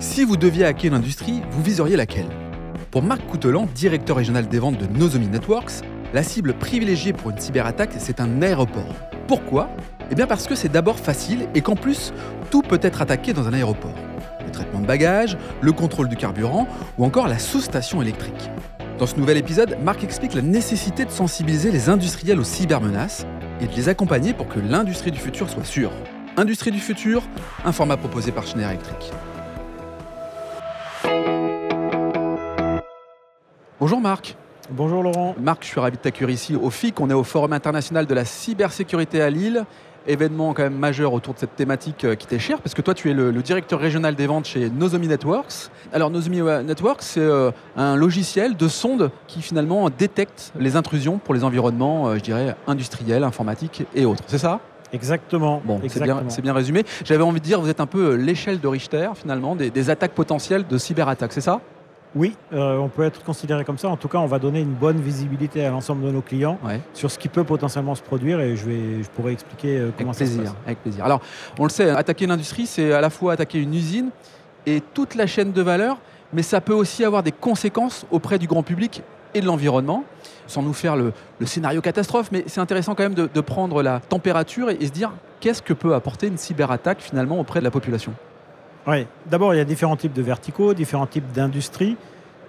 Si vous deviez hacker une industrie, vous viseriez laquelle? Pour Marc Coutelan, directeur régional des ventes de Nozomi Networks, la cible privilégiée pour une cyberattaque, c'est un aéroport. Pourquoi? Eh bien parce que c'est d'abord facile et qu'en plus, tout peut être attaqué dans un aéroport. Le traitement de bagages, le contrôle du carburant ou encore la sous-station électrique. Dans ce nouvel épisode, Marc explique la nécessité de sensibiliser les industriels aux cybermenaces et de les accompagner pour que l'industrie du futur soit sûre. Industrie du futur, un format proposé par Schneider Electric. Bonjour Marc. Bonjour Laurent. Marc, je suis ravi de t'accueillir ici au FIC. On est au Forum international de la cybersécurité à Lille. Événement quand même majeur autour de cette thématique euh, qui t'est chère, parce que toi tu es le, directeur régional des ventes chez Nozomi Networks. Alors Nozomi Networks, c'est euh, un logiciel de sonde qui finalement détecte les intrusions pour les environnements, euh, je dirais, industriels, informatiques et autres. C'est ça? Exactement. Bon, c'est bien, bien, résumé. J'avais envie de dire, vous êtes un peu l'échelle de Richter, finalement, des, des attaques potentielles de cyberattaques, c'est ça? Oui, euh, on peut être considéré comme ça. En tout cas, on va donner une bonne visibilité à l'ensemble de nos clients sur ce qui peut potentiellement se produire et je, vais, je pourrais expliquer euh, comment ça se passe. Avec plaisir. Alors, on le sait, attaquer l'industrie, c'est à la fois attaquer une usine et toute la chaîne de valeur, mais ça peut aussi avoir des conséquences auprès du grand public et de l'environnement, sans nous faire le, scénario catastrophe, mais c'est intéressant quand même de, prendre la température et se dire qu'est-ce que peut apporter une cyberattaque finalement auprès de la population. Oui, d'abord, il y a différents types de verticaux, différents types d'industries,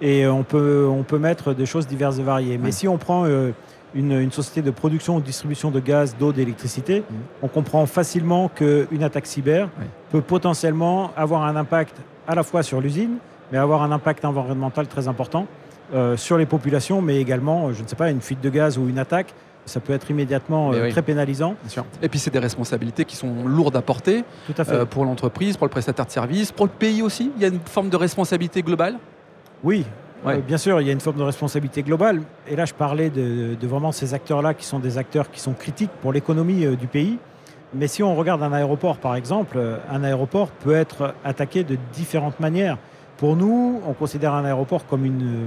et on peut, on peut mettre des choses diverses et variées. Mais si on prend euh, une, société de production ou de distribution de gaz, d'eau, d'électricité, mmh. on comprend facilement qu'une attaque cyber peut potentiellement avoir un impact à la fois sur l'usine, mais avoir un impact environnemental très important euh, sur les populations, mais également, je ne sais pas, une fuite de gaz ou une attaque ça peut être immédiatement euh, très pénalisant. Et puis c'est des responsabilités qui sont lourdes à porter euh, pour l'entreprise, pour le prestataire de service, pour le pays aussi. Il y a une forme de responsabilité globale? Oui, euh, bien sûr, il y a une forme de responsabilité globale. Et là, je parlais de, vraiment ces acteurs-là qui sont des acteurs qui sont critiques pour l'économie du pays. Mais si on regarde un aéroport, par exemple, un aéroport peut être attaqué de différentes manières. Pour nous, on considère un aéroport comme une,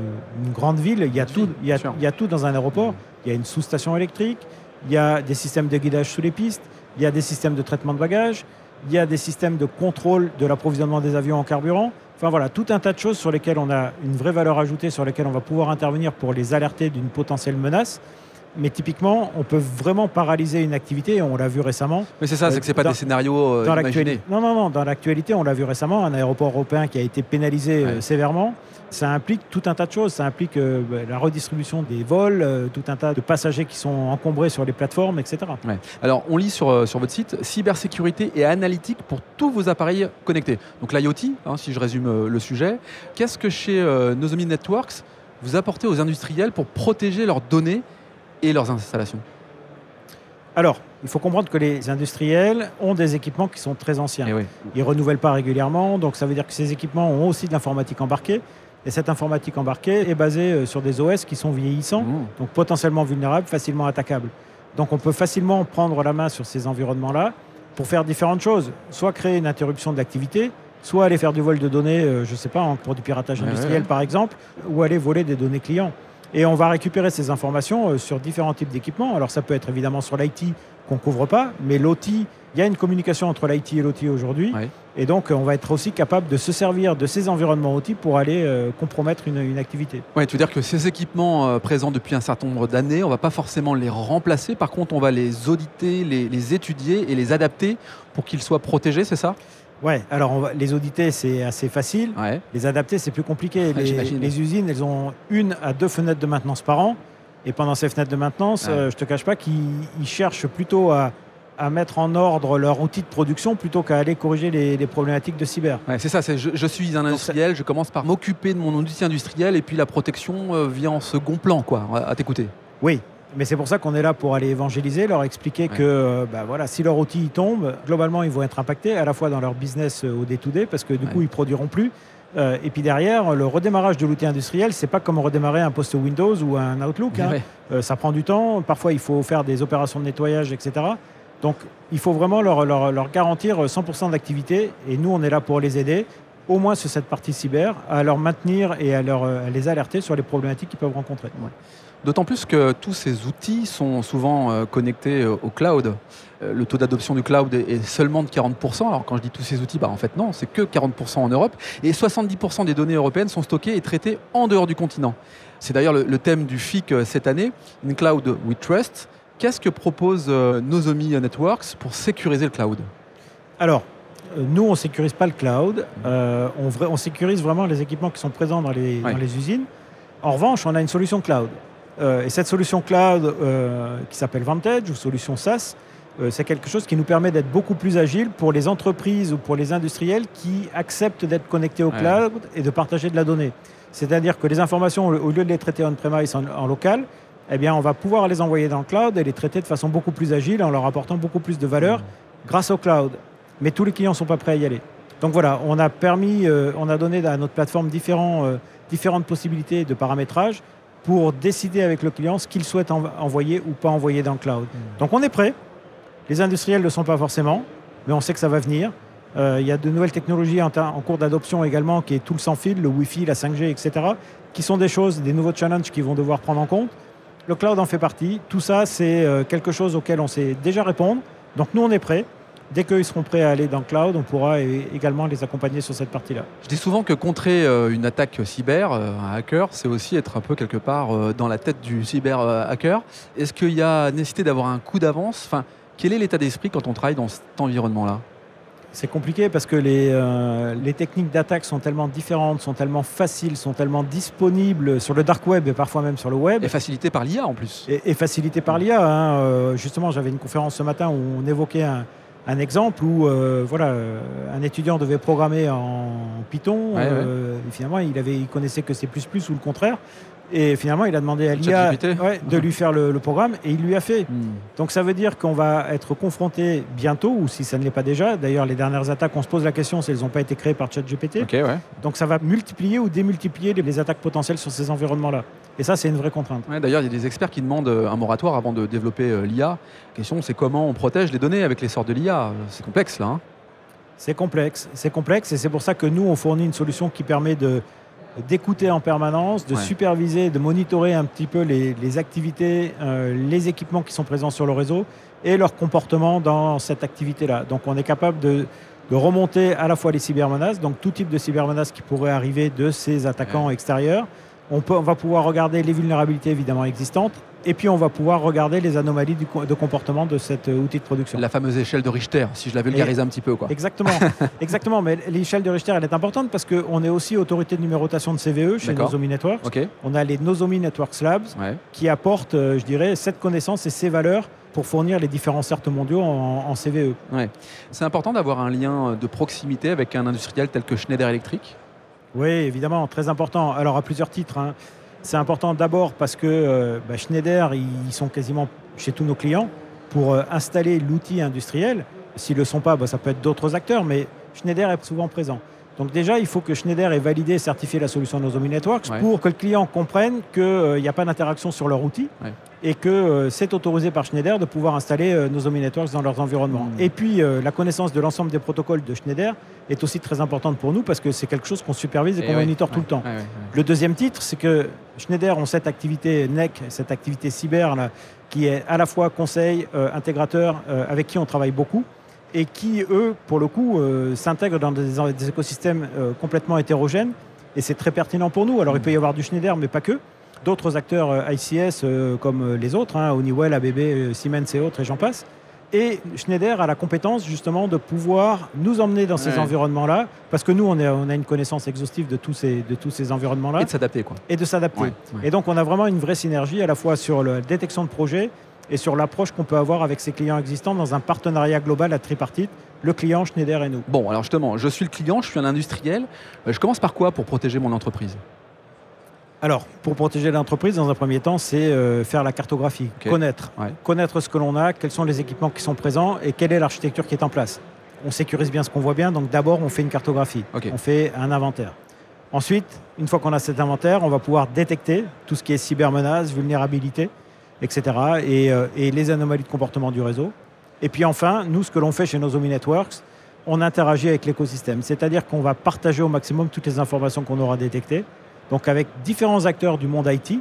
grande ville. Il y, a tout, il, y a, tout dans un aéroport. Il y a une sous-station électrique, il y a des systèmes de guidage sous les pistes, il y a des systèmes de traitement de bagages, il y a des systèmes de contrôle de l'approvisionnement des avions en carburant. Enfin voilà, tout un tas de choses sur lesquelles on a une vraie valeur ajoutée, sur lesquelles on va pouvoir intervenir pour les alerter d'une potentielle menace. Mais typiquement, on peut vraiment paralyser une activité, on l'a vu récemment. Mais c'est ça, c'est que ce pas des scénarios euh, dans imaginés. Non, non, non, dans l'actualité, on l'a vu récemment, un aéroport européen qui a été pénalisé euh, sévèrement. Ça implique tout un tas de choses. Ça implique euh, bah, la redistribution des vols, tout un tas de passagers qui sont encombrés sur les plateformes, etc. Alors, on lit sur, sur votre site cybersécurité et analytique pour tous vos appareils connectés. Donc l'IoT, hein, si je résume le sujet. Qu'est-ce que chez Nozomi Networks vous apportez aux industriels pour protéger leurs données et leurs installations alors, il faut comprendre que les industriels ont des équipements qui sont très anciens. Eh Ils ne renouvellent pas régulièrement, donc ça veut dire que ces équipements ont aussi de l'informatique embarquée. Et cette informatique embarquée est basée euh, sur des OS qui sont vieillissants, mmh. donc potentiellement vulnérables, facilement attaquables. Donc on peut facilement prendre la main sur ces environnements-là pour faire différentes choses. Soit créer une interruption de l'activité, soit aller faire du vol de données, euh, je ne sais pas, pour du piratage industriel par exemple, ou aller voler des données clients. Et on va récupérer ces informations euh, sur différents types d'équipements. Alors ça peut être évidemment sur l'IT qu'on ne couvre pas, mais l'OT, il y a une communication entre l'IT et l'OT aujourd'hui. Et donc on va être aussi capable de se servir de ces environnements OT pour aller euh, compromettre une, activité. Oui, tu veux dire que ces équipements euh, présents depuis un certain nombre d'années, on ne va pas forcément les remplacer. Par contre, on va les auditer, les étudier et les adapter pour qu'ils soient protégés, c'est ça? Ouais, alors les auditer, c'est assez facile. Les adapter, c'est plus compliqué. les, usines, elles ont une à deux fenêtres de maintenance par an. Et pendant ces fenêtres de maintenance, je euh, je te cache pas qu'ils cherchent plutôt à, mettre en ordre leur outil de production plutôt qu'à aller corriger les, problématiques de cyber. c'est ça, je, je, suis un industriel, je commence par m'occuper de mon outil industriel et puis la protection euh, vient en second plan, quoi, à t'écouter. Oui, mais c'est pour ça qu'on est là pour aller évangéliser, leur expliquer que euh, bah, voilà, si leur outil tombe, globalement, ils vont être impactés à la fois dans leur business euh, au day-to-day, parce que du coup, ils produiront plus. Euh, et puis derrière, le redémarrage de l'outil industriel, c'est pas comme redémarrer un poste Windows ou un Outlook. Hein. ça prend du temps. Parfois, il faut faire des opérations de nettoyage, etc. Donc, il faut vraiment leur, leur, leur garantir 100% d'activité. Et nous, on est là pour les aider au moins sur cette partie cyber, à leur maintenir et à, leur, les alerter sur les problématiques qu'ils peuvent rencontrer. D'autant plus que tous ces outils sont souvent euh, connectés euh, au cloud. Euh, le taux d'adoption du cloud est seulement de 40%. Alors quand je dis tous ces outils, bah en fait non, c'est que 40% en Europe. Et 70% des données européennes sont stockées et traitées en dehors du continent. C'est d'ailleurs le, thème du FIC cette année, In Cloud We Trust. Qu'est-ce que propose Nozomi Networks pour sécuriser le cloud? Alors, nous, on ne sécurise pas le cloud. on, on, sécurise vraiment les équipements qui sont présents dans les, dans les usines. En revanche, on a une solution cloud. Euh, et cette solution cloud euh, qui s'appelle Vantage ou solution SaaS, euh, c'est quelque chose qui nous permet d'être beaucoup plus agile pour les entreprises ou pour les industriels qui acceptent d'être connectés au cloud et de partager de la donnée. C'est-à-dire que les informations, au lieu de les traiter on-premise en, local, eh bien, on va pouvoir les envoyer dans le cloud et les traiter de façon beaucoup plus agile en leur apportant beaucoup plus de valeur grâce au cloud. Mais tous les clients ne sont pas prêts à y aller. Donc voilà, on a permis, on a donné à notre plateforme différentes possibilités de paramétrage pour décider avec le client ce qu'il souhaite envoyer ou pas envoyer dans le cloud. Hmm. Donc on est prêt. Les industriels ne le sont pas forcément, mais on sait que ça va venir. Euh, il y a de nouvelles technologies en, cours d'adoption également, qui est tout le sans fil, le Wi-Fi, la 5G, etc., qui sont des choses, des nouveaux challenges qu'ils vont devoir prendre en compte. Le cloud en fait partie. Tout ça, c'est euh, quelque chose auquel on sait déjà répondre. Donc nous, on est prêts. Dès qu'ils seront prêts à aller dans le cloud, on pourra également les accompagner sur cette partie-là. Je dis souvent que contrer euh, une attaque cyber, euh, un hacker, c'est aussi être un peu quelque part euh, dans la tête du cyber hacker. Est-ce qu'il y a nécessité d'avoir un coup d'avance? Enfin, Quel est l'état d'esprit quand on travaille dans cet environnement-là? C'est compliqué parce que les, les techniques d'attaque sont tellement différentes, sont tellement faciles, sont tellement disponibles sur le dark web et parfois même sur le web. Et facilitées par l'IA en plus. Et, et facilitées par l'IA. Hein. Justement, j'avais une conférence ce matin où on évoquait un, un exemple où euh, voilà, un étudiant devait programmer en Python. Euh, finalement, il, avait, il connaissait que C++ ou le contraire. Et finalement, il a demandé à l'IA de lui faire le, programme et il lui a fait. Hmm. Donc ça veut dire qu'on va être confronté bientôt, ou si ça ne l'est pas déjà. D'ailleurs, les dernières attaques, on se pose la question si elles n'ont pas été créées par ChatGPT. Donc ça va multiplier ou démultiplier les attaques potentielles sur ces environnements-là. Et ça, c'est une vraie contrainte. D'ailleurs, il y a des experts qui demandent un moratoire avant de développer l'IA. La question, c'est comment on protège les données avec l'essor de l'IA. C'est complexe là. Hein. c'est complexe, c'est complexe et c'est pour ça que nous, on fournit une solution qui permet de, d'écouter en permanence, de superviser, de monitorer un petit peu les, activités, euh, les équipements qui sont présents sur le réseau et leur comportement dans cette activité-là. Donc on est capable de, remonter à la fois les cybermenaces, donc tout type de cybermenaces qui pourraient arriver de ces attaquants extérieurs. On, peut, on va pouvoir regarder les vulnérabilités évidemment existantes et puis on va pouvoir regarder les anomalies de comportement de cet euh, outil de production. La fameuse échelle de Richter, si je la vulgarise un petit peu. Quoi. Exactement, exactement. mais l'échelle de Richter, elle est importante parce qu'on est aussi autorité de numérotation de CVE chez Nozomi Networks. On a les Nozomi Networks Labs qui apportent, euh, je dirais, cette connaissance et ces valeurs pour fournir les différents certes mondiaux en, CVE. C'est important d'avoir un lien de proximité avec un industriel tel que Schneider Electric? Oui, évidemment, très important. Alors à plusieurs titres. Hein. C'est important d'abord parce que euh, bah, Schneider, ils sont quasiment chez tous nos clients pour euh, installer l'outil industriel. S'ils ne le sont pas, bah, ça peut être d'autres acteurs, mais Schneider est souvent présent. Donc déjà, il faut que Schneider ait validé et certifié la solution Nozomi Networks pour que le client comprenne qu'il euh, n'y a pas d'interaction sur leur outil et que euh, c'est autorisé par Schneider de pouvoir installer euh, Nozomi Networks dans leurs environnements. Mmh. Et puis, la connaissance de l'ensemble des protocoles de Schneider est aussi très importante pour nous parce que c'est quelque chose qu'on supervise et, qu'on monitore tout le temps. le deuxième titre, c'est que Schneider ont cette activité NEC, cette activité cyber qui est à la fois conseil, intégrateur, avec qui on travaille beaucoup et qui, eux, pour le coup, euh, s'intègrent dans des, écosystèmes euh, complètement hétérogènes. Et c'est très pertinent pour nous. Alors, il peut y avoir du Schneider, mais pas que. D'autres acteurs euh, ICS, comme les autres, hein, Honeywell, ABB, Siemens et autres, et j'en passe. Et Schneider a la compétence justement de pouvoir nous emmener dans ces environnements-là, parce que nous, on, on, a une connaissance exhaustive de tous ces, de tous ces environnements-là. Et de s'adapter, quoi. Et de s'adapter. Et donc, on a vraiment une vraie synergie à la fois sur la détection de projets et sur l'approche qu'on peut avoir avec ses clients existants dans un partenariat global à tripartite, le client, Schneider et nous. Bon, alors justement, je suis le client, je suis un industriel. Euh, je commence par quoi pour protéger mon entreprise? Alors, pour protéger l'entreprise, dans un premier temps, c'est euh, faire la cartographie, connaître. Connaître ce que l'on a, quels sont les équipements qui sont présents et quelle est l'architecture qui est en place. On sécurise bien ce qu'on voit bien, donc d'abord, on fait une cartographie. On fait un inventaire. Ensuite, une fois qu'on a cet inventaire, on va pouvoir détecter tout ce qui est cybermenace, vulnérabilité etc. Euh, et, les anomalies de comportement du réseau. Et puis enfin, nous, ce que l'on fait chez Nozomi Networks, on interagit avec l'écosystème. C'est-à-dire qu'on va partager au maximum toutes les informations qu'on aura détectées. Donc avec différents acteurs du monde IT,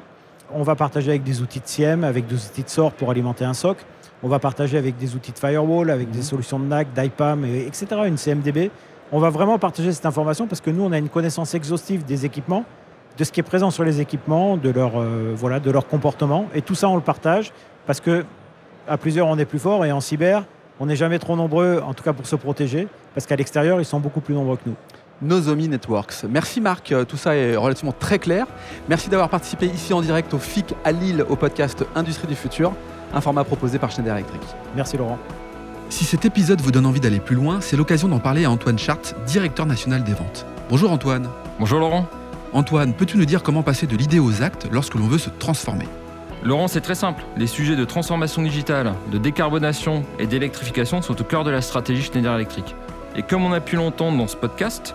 on va partager avec des outils de SIEM, avec des outils de SOR pour alimenter un SOC. On va partager avec des outils de firewall, avec des mhm. solutions de NAC, d'IPAM, etc., une CMDB. On va vraiment partager cette information parce que nous, on a une connaissance exhaustive des équipements, de ce qui est présent sur les équipements, de leur, euh, voilà, de leur comportement. Et tout ça, on le partage parce que à plusieurs, on est plus fort. Et en cyber, on n'est jamais trop nombreux, en tout cas pour se protéger, parce qu'à l'extérieur, ils sont beaucoup plus nombreux que nous. Nozomi Networks. Merci Marc, tout ça est relativement très clair. Merci d'avoir participé ici en direct au FIC à Lille au podcast Industrie du futur, un format proposé par Schneider Electric. Merci Laurent. Si cet épisode vous donne envie d'aller plus loin, c'est l'occasion d'en parler à Antoine Chart, directeur national des ventes. Bonjour Antoine. Bonjour Laurent. Antoine, peux-tu nous dire comment passer de l'idée aux actes lorsque l'on veut se transformer? Laurent, c'est très simple. Les sujets de transformation digitale, de décarbonation et d'électrification sont au cœur de la stratégie Schneider Electric. Et comme on a pu l'entendre dans ce podcast,